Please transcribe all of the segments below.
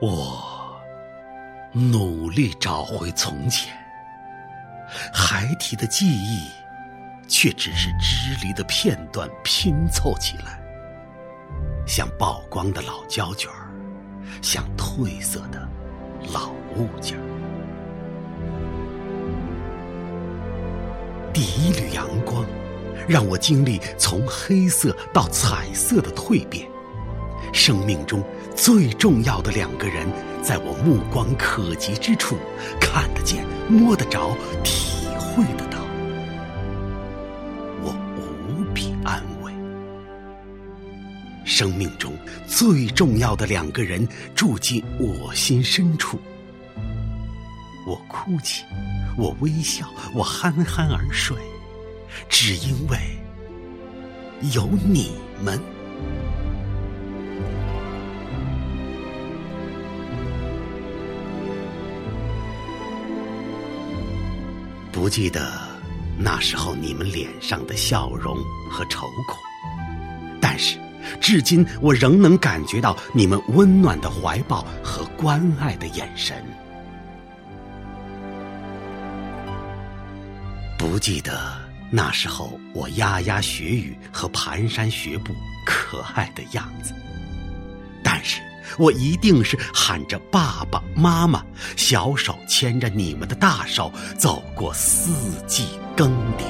我努力找回从前，孩提的记忆，却只是支离的片段拼凑起来，像曝光的老胶卷儿，像褪色的老物件儿。第一缕阳光，让我经历从黑色到彩色的蜕变。生命中最重要的两个人，在我目光可及之处，看得见、摸得着、体会得到，我无比安慰。生命中最重要的两个人，住进我心深处。我哭泣，我微笑，我酣酣而睡，只因为有你们。不记得那时候你们脸上的笑容和愁苦，但是至今我仍能感觉到你们温暖的怀抱和关爱的眼神。不记得那时候我牙牙学语和蹒跚学步可爱的样子，但是。我一定是喊着爸爸妈妈，小手牵着你们的大手，走过四季更迭。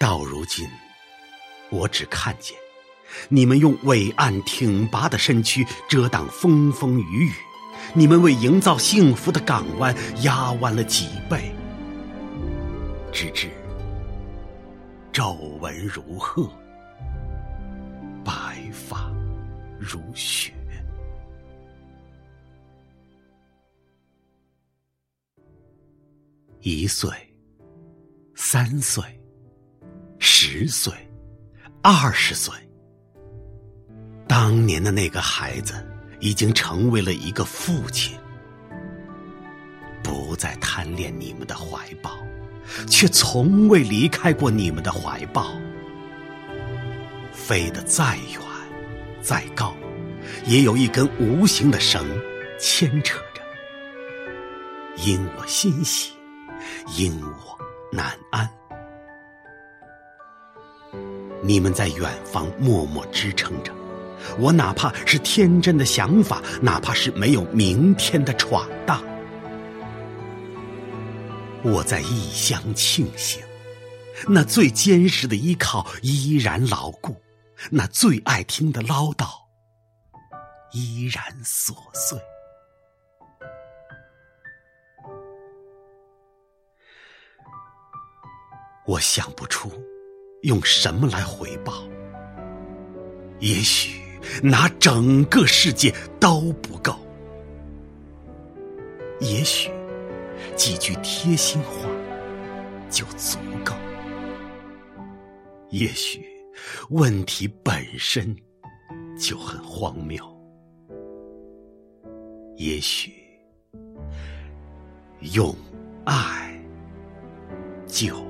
到如今，我只看见你们用伟岸挺拔的身躯遮挡风风雨雨。你们为营造幸福的港湾压弯了脊背，直至皱纹如鹤，白发如雪。一岁，三岁，十岁，二十岁，当年的那个孩子。已经成为了一个父亲，不再贪恋你们的怀抱，却从未离开过你们的怀抱。飞得再远，再高，也有一根无形的绳牵扯着，因我欣喜，因我难安。你们在远方默默支撑着。我哪怕是天真的想法，哪怕是没有明天的闯荡，我在异乡庆幸，那最坚实的依靠依然牢固，那最爱听的唠叨依然琐碎。我想不出用什么来回报，也许。拿整个世界都不够，也许几句贴心话就足够，也许问题本身就很荒谬，也许用爱就。